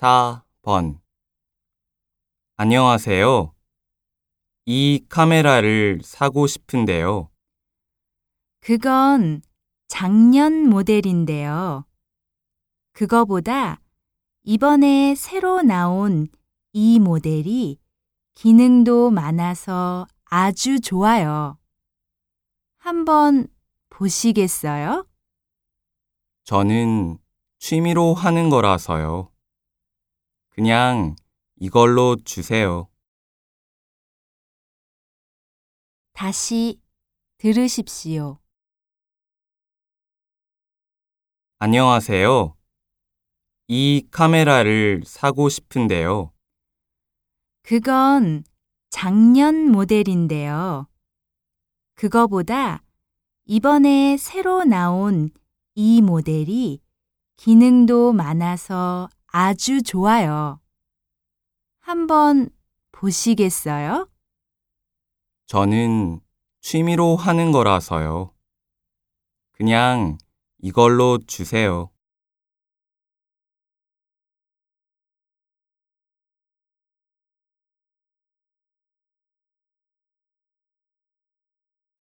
4번 안녕하세요. 이 카메라를 사고 싶은데요. 그건 작년 모델인데요. 그거보다 이번에 새로 나온 이 모델이 기능도 많아서 아주 좋아요. 한번 보시겠어요? 저는 취미로 하는 거라서요. 그냥 이걸로 주세요. 다시 들으십시오. 안녕하세요. 이 카메라를 사고 싶은데요. 그건 작년 모델인데요. 그거보다 이번에 새로 나온 이 모델이 기능도 많아서 아주 좋아요. 한번 보시겠어요? 저는 취미로 하는 거라서요. 그냥 이걸로 주세요.